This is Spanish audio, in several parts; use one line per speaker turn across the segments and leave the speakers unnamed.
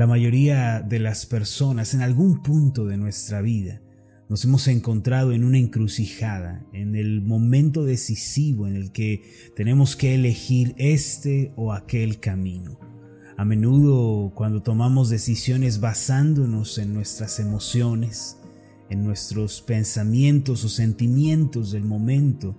La mayoría de las personas en algún punto de nuestra vida nos hemos encontrado en una encrucijada, en el momento decisivo en el que tenemos que elegir este o aquel camino. A menudo cuando tomamos decisiones basándonos en nuestras emociones, en nuestros pensamientos o sentimientos del momento,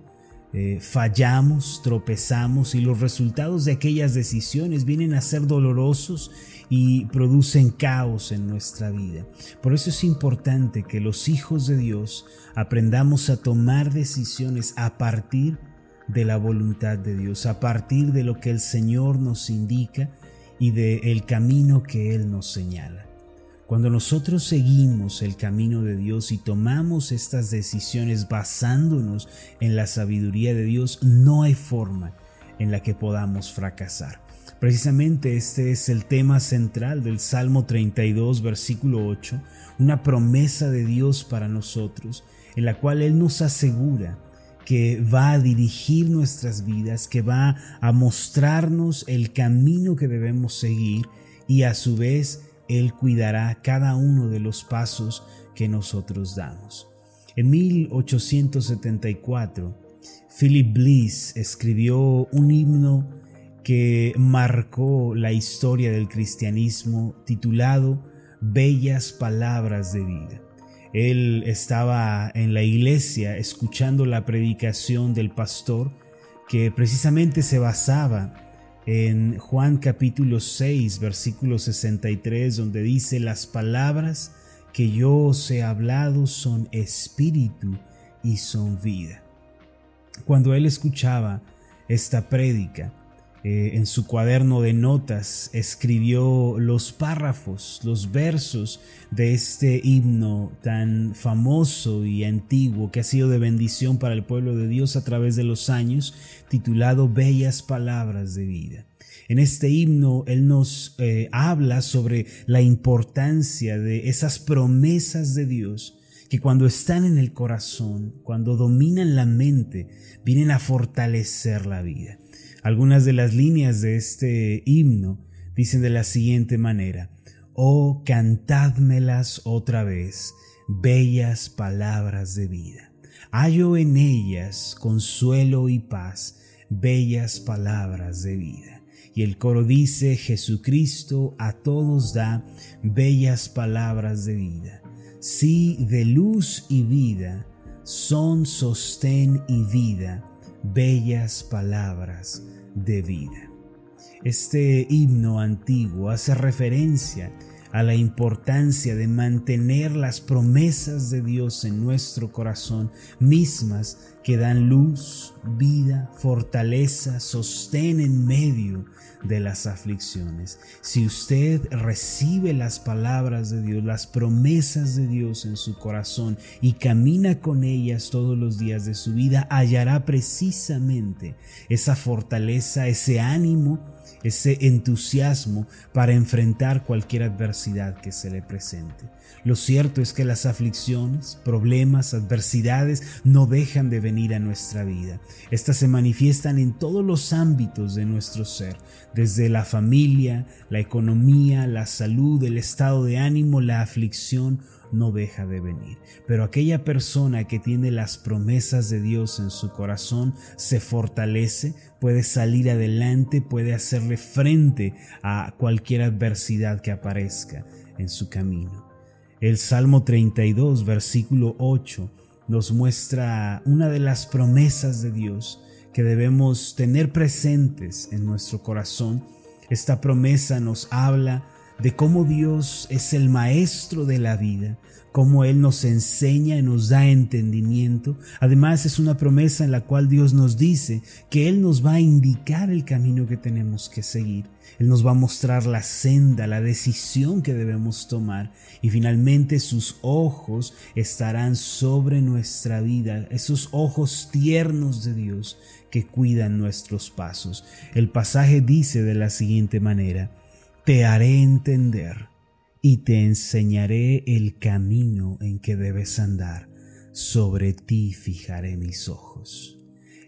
eh, fallamos, tropezamos y los resultados de aquellas decisiones vienen a ser dolorosos y producen caos en nuestra vida. Por eso es importante que los hijos de Dios aprendamos a tomar decisiones a partir de la voluntad de Dios, a partir de lo que el Señor nos indica y del camino que Él nos señala. Cuando nosotros seguimos el camino de Dios y tomamos estas decisiones basándonos en la sabiduría de Dios, no hay forma en la que podamos fracasar. Precisamente este es el tema central del Salmo 32, versículo 8, una promesa de Dios para nosotros, en la cual Él nos asegura que va a dirigir nuestras vidas, que va a mostrarnos el camino que debemos seguir y a su vez él cuidará cada uno de los pasos que nosotros damos. En 1874, Philip Bliss escribió un himno que marcó la historia del cristianismo titulado Bellas Palabras de Vida. Él estaba en la iglesia escuchando la predicación del pastor que precisamente se basaba en Juan capítulo 6, versículo 63, donde dice, las palabras que yo os he hablado son espíritu y son vida. Cuando él escuchaba esta prédica, eh, en su cuaderno de notas escribió los párrafos, los versos de este himno tan famoso y antiguo que ha sido de bendición para el pueblo de Dios a través de los años, titulado Bellas Palabras de Vida. En este himno Él nos eh, habla sobre la importancia de esas promesas de Dios que cuando están en el corazón, cuando dominan la mente, vienen a fortalecer la vida. Algunas de las líneas de este himno dicen de la siguiente manera, Oh, cantádmelas otra vez, bellas palabras de vida. Hallo en ellas consuelo y paz, bellas palabras de vida. Y el coro dice, Jesucristo a todos da bellas palabras de vida. Sí, de luz y vida, son sostén y vida, bellas palabras de vida. Este himno antiguo hace referencia a la importancia de mantener las promesas de Dios en nuestro corazón, mismas que dan luz, vida, fortaleza, sostén en medio de las aflicciones. Si usted recibe las palabras de Dios, las promesas de Dios en su corazón y camina con ellas todos los días de su vida, hallará precisamente esa fortaleza, ese ánimo, ese entusiasmo para enfrentar cualquier adversidad que se le presente. Lo cierto es que las aflicciones, problemas, adversidades no dejan de venir a nuestra vida. Estas se manifiestan en todos los ámbitos de nuestro ser, desde la familia, la economía, la salud, el estado de ánimo, la aflicción no deja de venir. Pero aquella persona que tiene las promesas de Dios en su corazón se fortalece, puede salir adelante, puede hacerle frente a cualquier adversidad que aparezca en su camino. El Salmo 32, versículo 8, nos muestra una de las promesas de Dios que debemos tener presentes en nuestro corazón. Esta promesa nos habla de cómo Dios es el maestro de la vida, cómo Él nos enseña y nos da entendimiento. Además es una promesa en la cual Dios nos dice que Él nos va a indicar el camino que tenemos que seguir. Él nos va a mostrar la senda, la decisión que debemos tomar y finalmente sus ojos estarán sobre nuestra vida, esos ojos tiernos de Dios que cuidan nuestros pasos. El pasaje dice de la siguiente manera, te haré entender y te enseñaré el camino en que debes andar. Sobre ti fijaré mis ojos.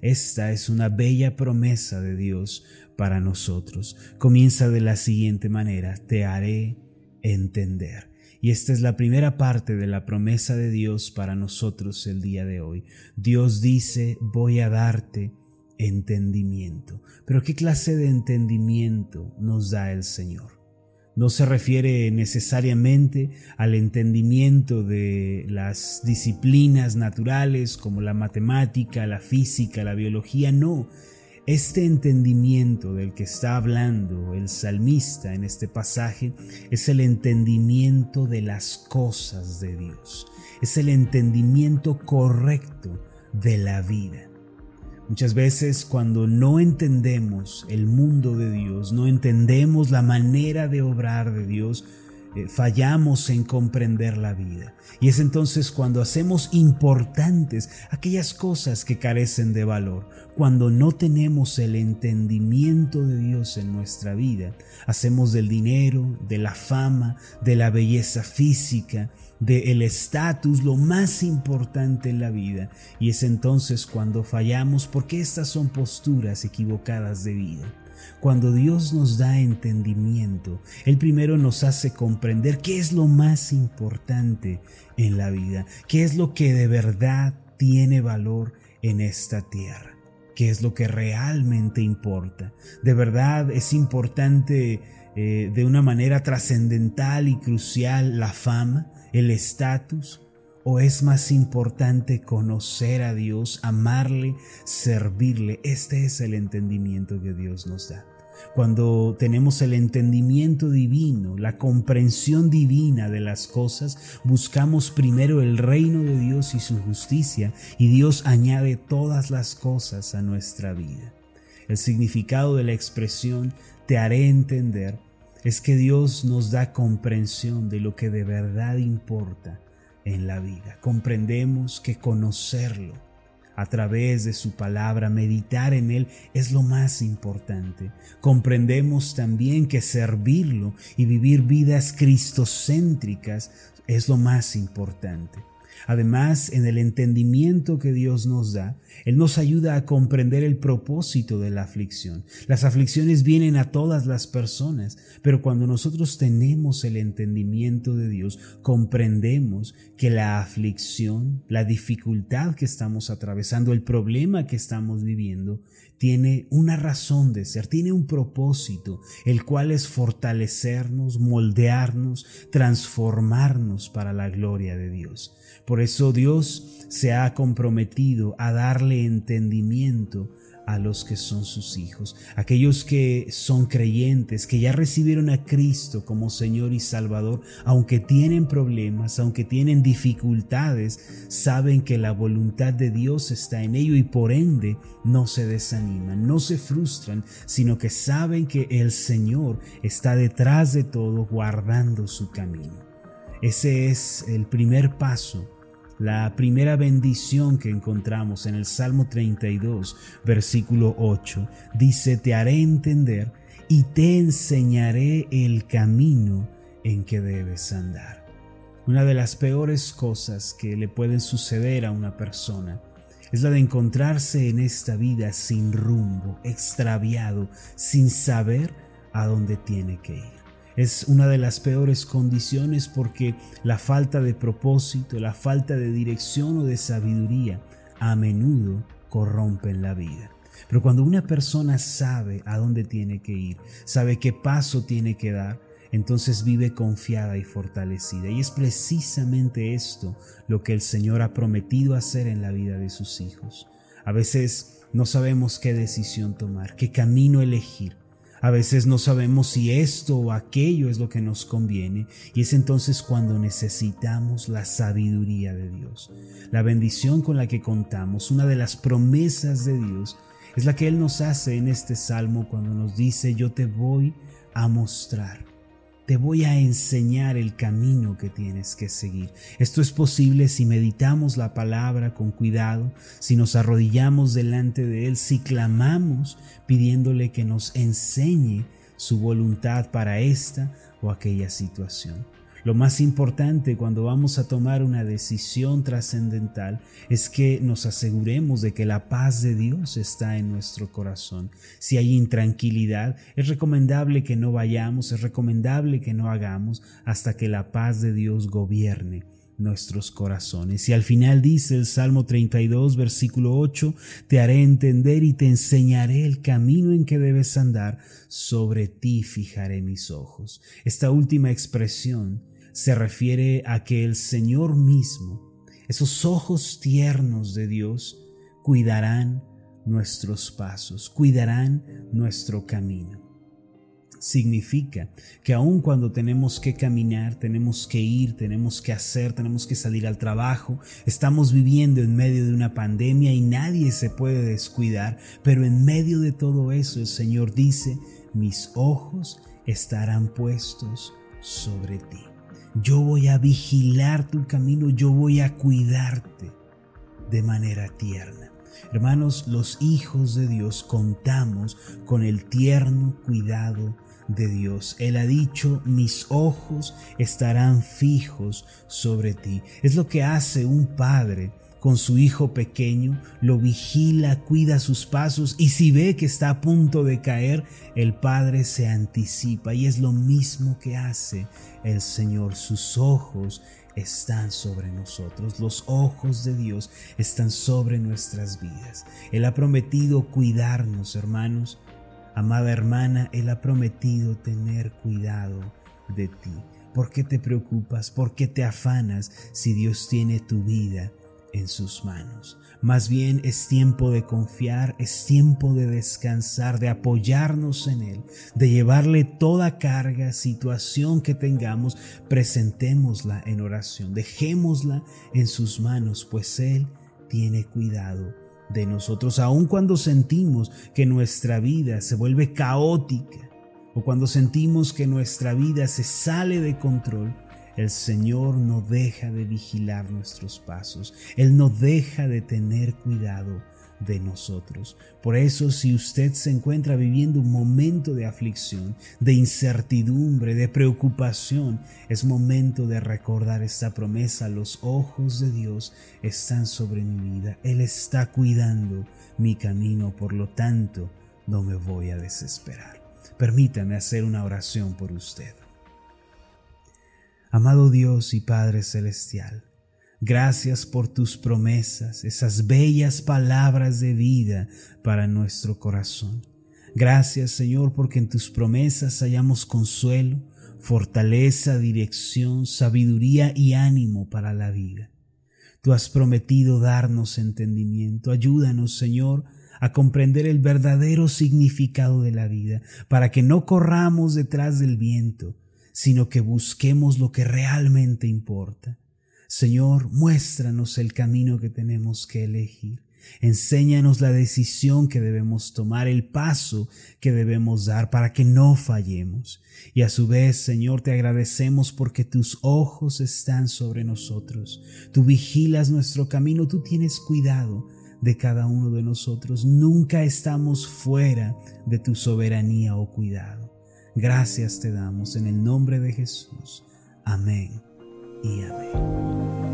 Esta es una bella promesa de Dios para nosotros. Comienza de la siguiente manera, te haré entender. Y esta es la primera parte de la promesa de Dios para nosotros el día de hoy. Dios dice, voy a darte entendimiento. Pero ¿qué clase de entendimiento nos da el Señor? No se refiere necesariamente al entendimiento de las disciplinas naturales como la matemática, la física, la biología, no. Este entendimiento del que está hablando el salmista en este pasaje es el entendimiento de las cosas de Dios, es el entendimiento correcto de la vida. Muchas veces cuando no entendemos el mundo de Dios, no entendemos la manera de obrar de Dios, eh, fallamos en comprender la vida. Y es entonces cuando hacemos importantes aquellas cosas que carecen de valor, cuando no tenemos el entendimiento de Dios en nuestra vida, hacemos del dinero, de la fama, de la belleza física, del estatus lo más importante en la vida. Y es entonces cuando fallamos porque estas son posturas equivocadas de vida. Cuando Dios nos da entendimiento, Él primero nos hace comprender qué es lo más importante en la vida, qué es lo que de verdad tiene valor en esta tierra, qué es lo que realmente importa. De verdad es importante eh, de una manera trascendental y crucial la fama, el estatus, ¿O es más importante conocer a Dios, amarle, servirle? Este es el entendimiento que Dios nos da. Cuando tenemos el entendimiento divino, la comprensión divina de las cosas, buscamos primero el reino de Dios y su justicia, y Dios añade todas las cosas a nuestra vida. El significado de la expresión te haré entender es que Dios nos da comprensión de lo que de verdad importa en la vida. Comprendemos que conocerlo a través de su palabra, meditar en él es lo más importante. Comprendemos también que servirlo y vivir vidas cristocéntricas es lo más importante. Además, en el entendimiento que Dios nos da, Él nos ayuda a comprender el propósito de la aflicción. Las aflicciones vienen a todas las personas, pero cuando nosotros tenemos el entendimiento de Dios, comprendemos que la aflicción, la dificultad que estamos atravesando, el problema que estamos viviendo, tiene una razón de ser, tiene un propósito, el cual es fortalecernos, moldearnos, transformarnos para la gloria de Dios. Por eso Dios se ha comprometido a darle entendimiento a los que son sus hijos, aquellos que son creyentes, que ya recibieron a Cristo como Señor y Salvador, aunque tienen problemas, aunque tienen dificultades, saben que la voluntad de Dios está en ello y por ende no se desaniman, no se frustran, sino que saben que el Señor está detrás de todo guardando su camino. Ese es el primer paso la primera bendición que encontramos en el Salmo 32, versículo 8, dice, te haré entender y te enseñaré el camino en que debes andar. Una de las peores cosas que le pueden suceder a una persona es la de encontrarse en esta vida sin rumbo, extraviado, sin saber a dónde tiene que ir. Es una de las peores condiciones porque la falta de propósito, la falta de dirección o de sabiduría a menudo corrompen la vida. Pero cuando una persona sabe a dónde tiene que ir, sabe qué paso tiene que dar, entonces vive confiada y fortalecida. Y es precisamente esto lo que el Señor ha prometido hacer en la vida de sus hijos. A veces no sabemos qué decisión tomar, qué camino elegir, a veces no sabemos si esto o aquello es lo que nos conviene y es entonces cuando necesitamos la sabiduría de Dios. La bendición con la que contamos, una de las promesas de Dios, es la que Él nos hace en este salmo cuando nos dice, yo te voy a mostrar te voy a enseñar el camino que tienes que seguir. Esto es posible si meditamos la palabra con cuidado, si nos arrodillamos delante de Él, si clamamos pidiéndole que nos enseñe su voluntad para esta o aquella situación. Lo más importante cuando vamos a tomar una decisión trascendental es que nos aseguremos de que la paz de Dios está en nuestro corazón. Si hay intranquilidad, es recomendable que no vayamos, es recomendable que no hagamos hasta que la paz de Dios gobierne nuestros corazones. Y al final dice el Salmo 32, versículo 8, te haré entender y te enseñaré el camino en que debes andar, sobre ti fijaré mis ojos. Esta última expresión se refiere a que el Señor mismo, esos ojos tiernos de Dios, cuidarán nuestros pasos, cuidarán nuestro camino. Significa que aun cuando tenemos que caminar, tenemos que ir, tenemos que hacer, tenemos que salir al trabajo, estamos viviendo en medio de una pandemia y nadie se puede descuidar, pero en medio de todo eso el Señor dice, mis ojos estarán puestos sobre ti. Yo voy a vigilar tu camino, yo voy a cuidarte de manera tierna. Hermanos, los hijos de Dios contamos con el tierno cuidado de Dios. Él ha dicho, mis ojos estarán fijos sobre ti. Es lo que hace un padre con su hijo pequeño, lo vigila, cuida sus pasos y si ve que está a punto de caer, el Padre se anticipa y es lo mismo que hace el Señor. Sus ojos están sobre nosotros, los ojos de Dios están sobre nuestras vidas. Él ha prometido cuidarnos, hermanos. Amada hermana, Él ha prometido tener cuidado de ti. ¿Por qué te preocupas? ¿Por qué te afanas si Dios tiene tu vida? En sus manos. Más bien es tiempo de confiar, es tiempo de descansar, de apoyarnos en Él, de llevarle toda carga, situación que tengamos, presentémosla en oración, dejémosla en sus manos, pues Él tiene cuidado de nosotros, aun cuando sentimos que nuestra vida se vuelve caótica o cuando sentimos que nuestra vida se sale de control, el Señor no deja de vigilar nuestros pasos, Él no deja de tener cuidado de nosotros. Por eso si usted se encuentra viviendo un momento de aflicción, de incertidumbre, de preocupación, es momento de recordar esta promesa. Los ojos de Dios están sobre mi vida. Él está cuidando mi camino, por lo tanto, no me voy a desesperar. Permítame hacer una oración por usted. Amado Dios y Padre Celestial, gracias por tus promesas, esas bellas palabras de vida para nuestro corazón. Gracias Señor porque en tus promesas hallamos consuelo, fortaleza, dirección, sabiduría y ánimo para la vida. Tú has prometido darnos entendimiento. Ayúdanos, Señor, a comprender el verdadero significado de la vida, para que no corramos detrás del viento, sino que busquemos lo que realmente importa. Señor, muéstranos el camino que tenemos que elegir. Enséñanos la decisión que debemos tomar, el paso que debemos dar para que no fallemos. Y a su vez, Señor, te agradecemos porque tus ojos están sobre nosotros. Tú vigilas nuestro camino, tú tienes cuidado de cada uno de nosotros. Nunca estamos fuera de tu soberanía o cuidado. Gracias te damos en el nombre de Jesús. Amén y amén.